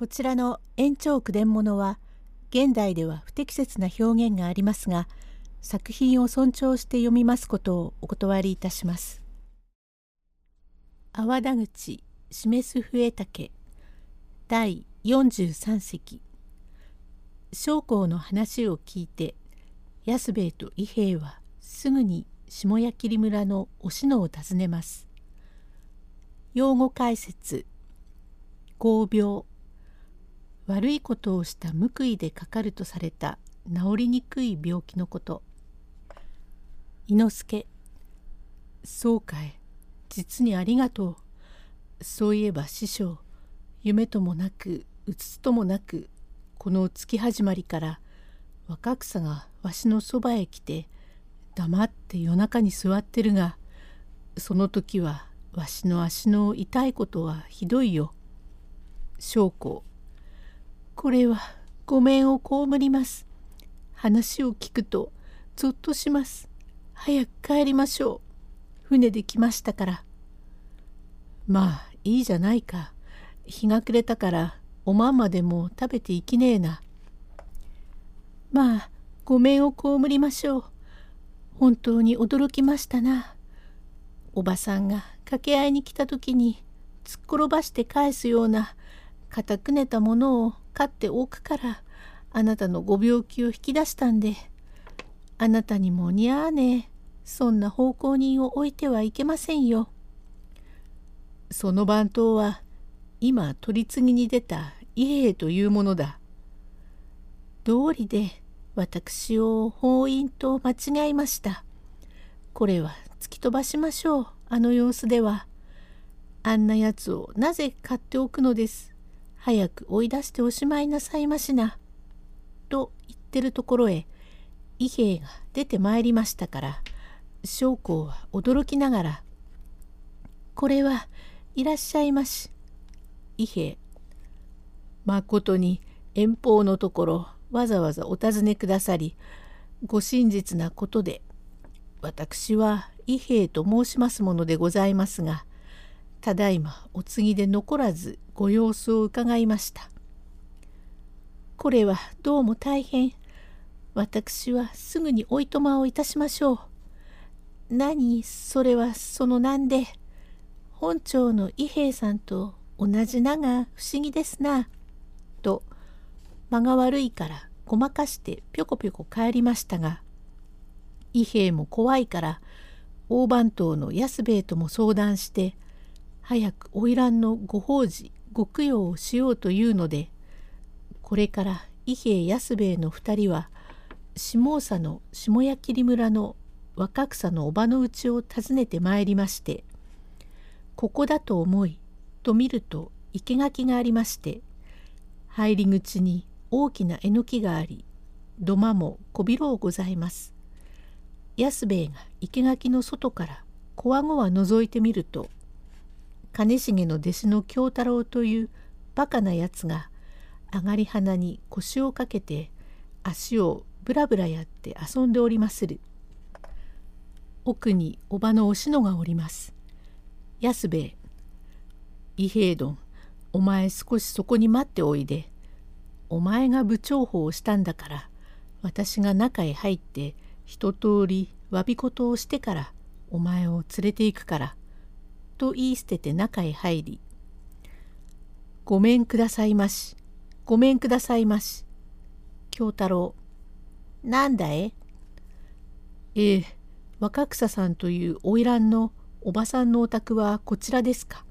こちらの延長句伝物は現代では不適切な表現がありますが作品を尊重して読みますことをお断りいたします。泡田口示す笛竹第43席将校の話を聞いて安兵衛と伊兵衛はすぐに下矢切村のお篠を訪ねます。用語解説合病悪いことをした報いでかかるとされた治りにくい病気のこと伊之助そうかい実にありがとうそういえば師匠夢ともなくうつつともなくこの月始まりから若草がわしのそばへ来て黙って夜中に座ってるがその時はわしの足の痛いことはひどいよ。将校。これはごめんを被ります。話を聞くとぞっとします。早く帰りましょう。船で来ましたから。まあいいじゃないか。日が暮れたからおまんまでも食べていきねえな。まあごめんを被りましょう。本当に驚きましたな。おばさんが掛け合いに来た時に突っ転ばして返すような固くねたものを飼っておくからあなたのご病気を引き出したんであなたにも似合わねえそんな奉公人を置いてはいけませんよ。その番頭は今取り次ぎに出た伊兵衛というものだ。道理で私を法院と間違いました。これは突き飛ばしましょう。あの様子では。あんなやつをなぜ買っておくのです。早く追い出しておしまいなさいましな。と言ってるところへ伊兵衛が出てまいりましたから将校は驚きながら「これはいらっしゃいまし」伊兵衛「まことに遠方のところわざわざお尋ねくださりご真実なことで私は伊兵衛と申しますものでございますがただいまお次で残らずご様子を伺いました。これはどうも大変。私はすぐにおいとまをいたしましょう。何？それはそのなんで？本庁の伊兵衛さんと同じ名が不思議ですな。と間が悪いからごまかしてぴょこぴょこ帰りましたが伊兵衛も怖いから大番頭の安兵衛とも相談して早く花魁のご法事ご供養をしようというのでこれから伊兵衛安兵衛の2人は下総の下矢切村の若草のおばの家を訪ねてまいりましてここだと思いと見ると生垣がありまして入り口に大きなえのきがあり土間も小広うございます。安兵衛が生垣の外からこわごわ覗いてみると兼重の弟子の京太郎というバカなやつが上がり鼻に腰をかけて足をぶらぶらやって遊んでおりまする。奥におばのおしのがおります。安兵衛。伊兵衛殿、お前少しそこに待っておいで。お前が部長法をしたんだから、私が中へ入って一通り詫び事をしてからお前を連れて行くから。と言い捨てて中へ入り「ごめんくださいましごめんくださいまし」京太郎「なんだえ?」ええ若草さんという花魁のおばさんのお宅はこちらですか？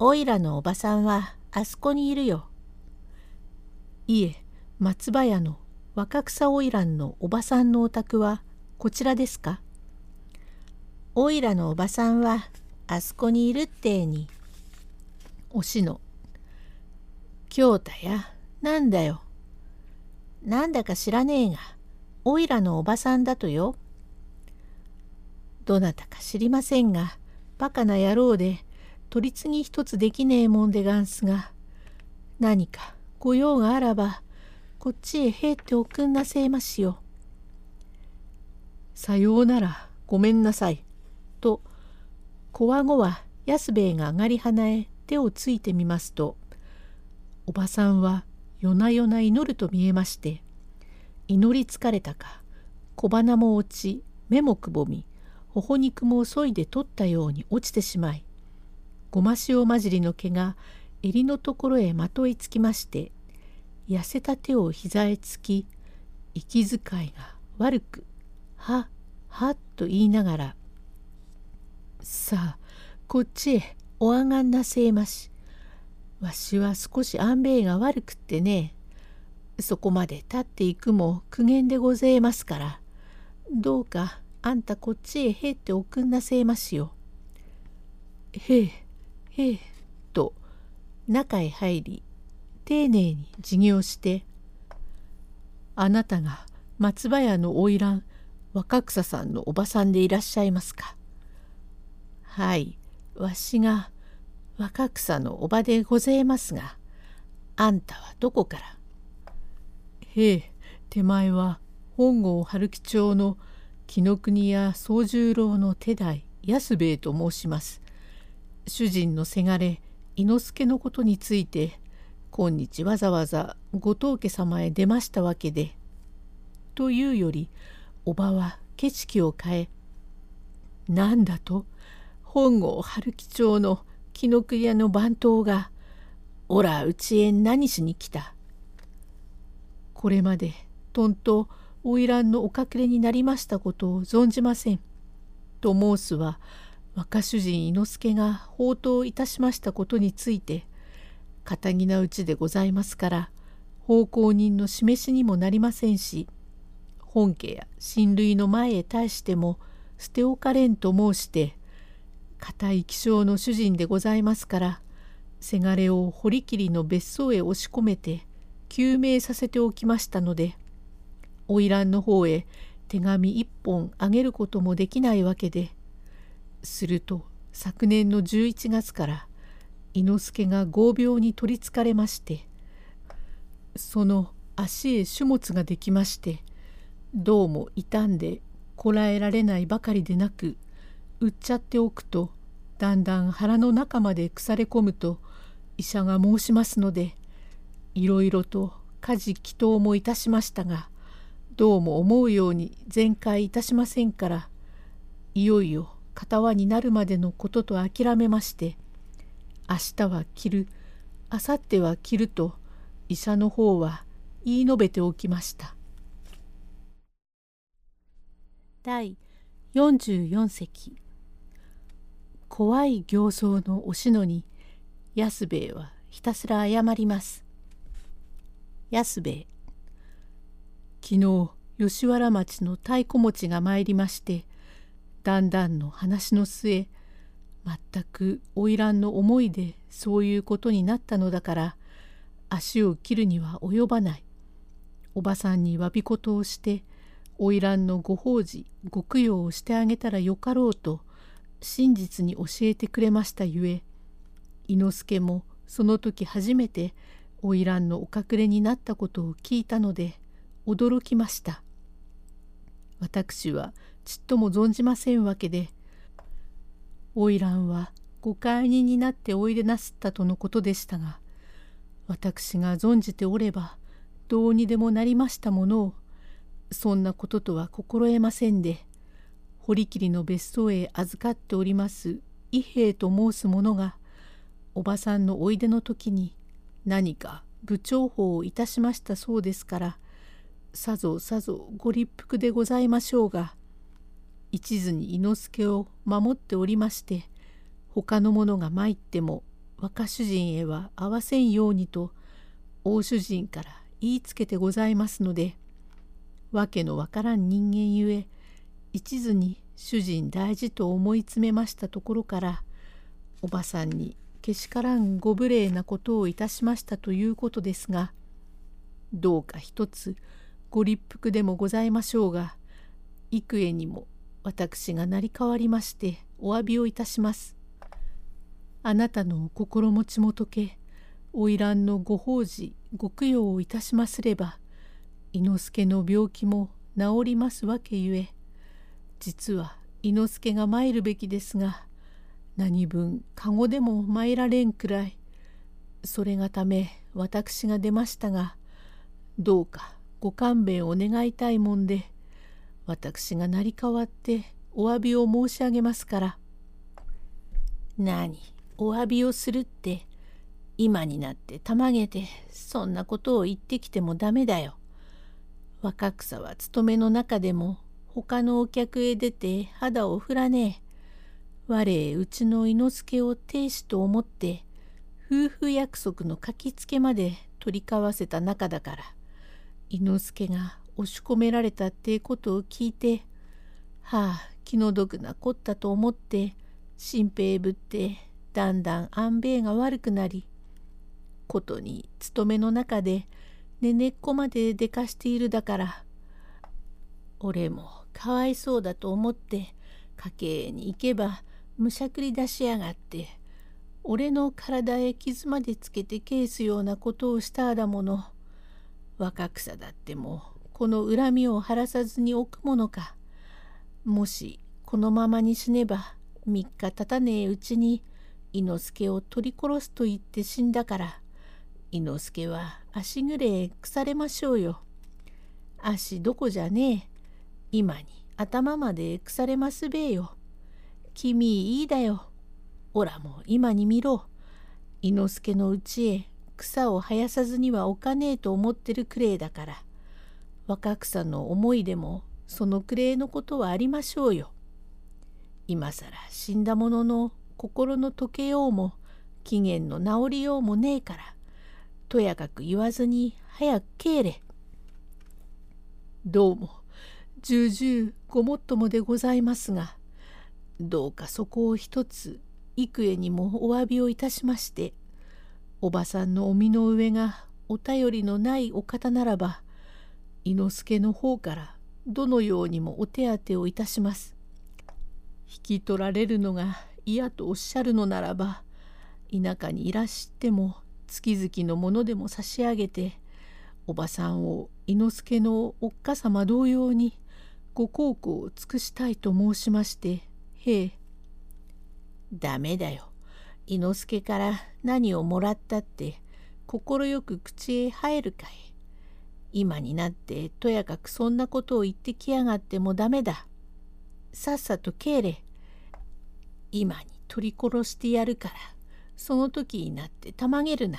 おいらのおばさんはあそこにいるよ。いえ松葉屋の若草花魁のおばさんのお宅はこちらですか？おいらのおばさんはあそこにいるってえに。おしの。京太や、なんだよ。なんだか知らねえが、おいらのおばさんだとよ。どなたか知りませんが、バカな野郎で、取り次ぎ一つできねえもんでがんすが、何かご用があらば、こっちへ入っておくんなせえましよ。さようなら、ごめんなさい。こわごわ安兵衛が上がり花へ手をついてみますとおばさんは夜な夜な祈ると見えまして祈り疲れたか小鼻も落ち目もくぼみ頬肉もそいで取ったように落ちてしまいごま塩混じりの毛が襟のところへまといつきまして痩せた手を膝へつき息遣いが悪く「はは」と言いながら「さあこっちへお上がんなせえまし。わしは少し安兵衛が悪くってねそこまで立っていくも苦言でごぜえますからどうかあんたこっちへへっておくんなせえましよ。へえへえと中へ入り丁寧に授業して「あなたが松葉屋の花魁若草さんのおばさんでいらっしゃいますか?」「はいわしが若草のおばでごぜえますがあんたはどこから?」「へえ手前は本郷春樹町の紀ノ国屋宗十郎の手代安兵衛と申します。主人のせがれ伊之助のことについて今日わざわざ後藤家様へ出ましたわけで。というよりおばは景色を変え「何だと？本郷春樹町の紀ノ国屋の番頭がおらうちへ何しに来た」。これまでとんと花魁のお隠れになりましたことを存じません。と申すは若主人伊之助が放蕩いたしましたことについて堅気なうちでございますから奉公人の示しにもなりませんし本家や親類の前へ対しても捨て置かれんと申して固い気性の主人でございますからせがれを堀切の別荘へ押し込めて救命させておきましたので花魁の方へ手紙一本あげることもできないわけですると昨年の11月から伊之助が合病に取りつかれましてその足へ種物ができましてどうも傷んでこらえられないばかりでなく売っちゃっておくとだんだん腹の中まで腐れ込むと医者が申しますのでいろいろと家事祈祷もいたしましたがどうも思うように全開いたしませんからいよいよ片輪になるまでのことと諦めまして明日は着る明後日は着ると医者の方は言い述べておきました。第44席。怖い形相のおしのに安兵衛はひたすら謝ります。安兵衛昨日吉原町の太鼓持ちが参りましてだんだんの話の末全く花魁の思いでそういうことになったのだから足を切るには及ばない。おばさんに詫び事をして花魁のご法事ご供養をしてあげたらよかろうと真実に教えてくれましたゆえ伊之助もその時初めて花魁のお隠れになったことを聞いたので驚きました。私はちっとも存じませんわけで花魁はご解任になっておいでなすったとのことでしたが私が存じておればどうにでもなりましたものをそんなこととは心得ませんで堀切の別荘へ預かっております。伊兵衛と申す者がおばさんのおいでの時に何か部長法をいたしましたそうですからさぞさぞご立腹でございましょうが一途に伊之助を守っておりまして他の者が参っても若主人へは会わせんようにと大主人から言いつけてございますので訳のわからん人間ゆえ一途に主人大事と思い詰めましたところからおばさんにけしからんご無礼なことをいたしましたということですがどうか一つご立腹でもございましょうが幾重にも私が成り代わりましてお詫びをいたします。あなたのお心持ちも解け花魁のご法事ご供養をいたしますれば伊之助の病気も治りますわけゆえ実は伊之助が参るべきですが何分籠でも参られんくらいそれがため私が出ましたがどうかご勘弁を願いたいもんで私が成り代わってお詫びを申し上げますから。何？お詫びをするって今になってたまげてそんなことを言ってきてもダメだよ。若草は勤めの中でも他のお客へ出て肌を振らねえ。我うちの伊之助を亭主と思って夫婦約束の書きつけまで取り交わせた仲だから伊之助が押し込められたってことを聞いてはあ気の毒なこったと思って新兵ぶってだんだん安兵衛が悪くなりことに勤めの中でねねっこまででかしているだから俺もかわいそうだと思って家計に行けばむしゃくり出しやがって俺の体へ傷までつけてケーすようなことをしただもの。若草だってもこの恨みを晴らさずに置くものか。もしこのままに死ねば3日経たねえうちに伊之助を取り殺すと言って死んだから伊之助は足ぐれえ腐れましょうよ。足どこじゃねえ。今に頭まで腐れますべえよ。君いいだよ。おらも今に見ろ。伊之助のうちへ草を生やさずには置かねえと思ってるくれえだから。若草の思いでもそのくれえのことはありましょうよ。今更死んだ者の心の溶けようも期限の治りようもねえからとやかく言わずに早く帰れ。どうも重々ごもっともでございますがどうかそこを一つ幾重にもお詫びをいたしましておばさんのお身の上がお便りのないお方ならば伊之助の方からどのようにもお手当てをいたします。引き取られるのが嫌とおっしゃるのならば田舎にいらしても月々のものでも差し上げておばさんを伊之助のおっかさま同様にご孝行を尽くしたいと申しましてへえ。ダメだよ。伊之助から何をもらったって快く口へ入るかい。今になってとやかくそんなことを言ってきやがってもダメだ。さっさと帰れ。今に取り殺してやるから。その時になってたまげるな。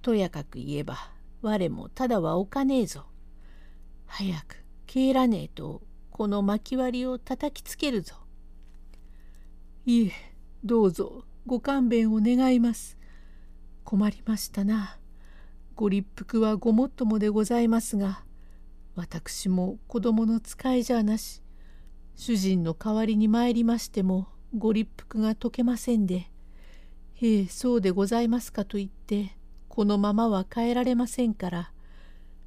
とやかく言えば我もただはおかねえぞ。早く帰らねえとこの巻き割りを叩きつけるぞ。いえどうぞご勘弁を願います。困りましたな。ご立腹はごもっともでございますが私も子供の使いじゃなし。主人の代わりに参りましてもご立腹が解けませんで「へえそうでございますか」と言ってこのままは帰られませんから。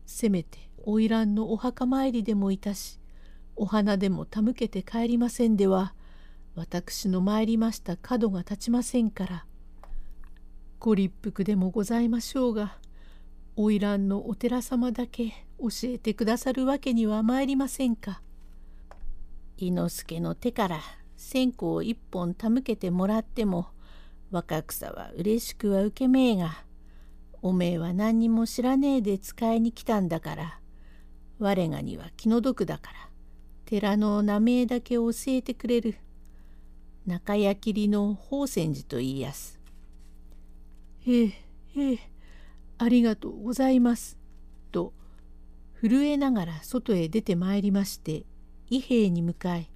せめて花魁のお墓参りでもいたしお花でも手向けて帰りませんでは私の参りました角が立ちませんからご立腹でもございましょうが花魁のお寺様だけ教えてくださるわけには参りませんか。伊之助の手から線香を一本手向けてもらっても若草は嬉しくは受けめえがおめえは何にも知らねえで使いに来たんだから我がには気の毒だから。寺の名前だけ教えてくれる。中屋切の宝泉寺と言いやす。ええええありがとうございます。と震えながら外へ出てまいりまして伊兵衛に向かい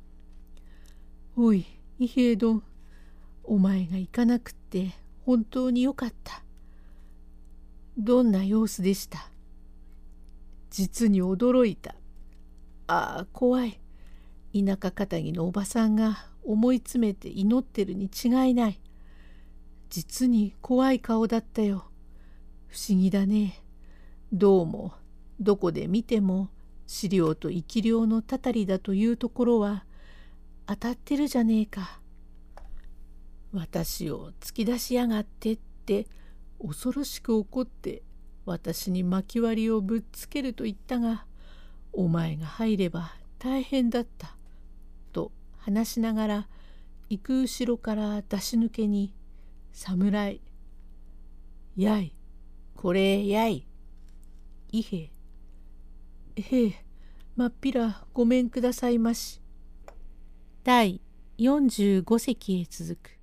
「おい伊兵衛殿お前が行かなくって本当によかった」どんな様子でした？実に驚いた。ああ怖い。田舎かたぎのおばさんが思い詰めて祈ってるに違いない。実に怖い顔だったよ。不思議だね。どうもどこで見ても資料と生き量のたたりだというところは当たってるじゃねえか。私を突き出しやがってって恐ろしく怒って私に巻き割りをぶっつけると言ったがお前が入れば大変だった。と話しながら行く後ろから出し抜けに侍やい、これやい。伊兵へえ、まっぴらごめんくださいまし。第45隻へ続く。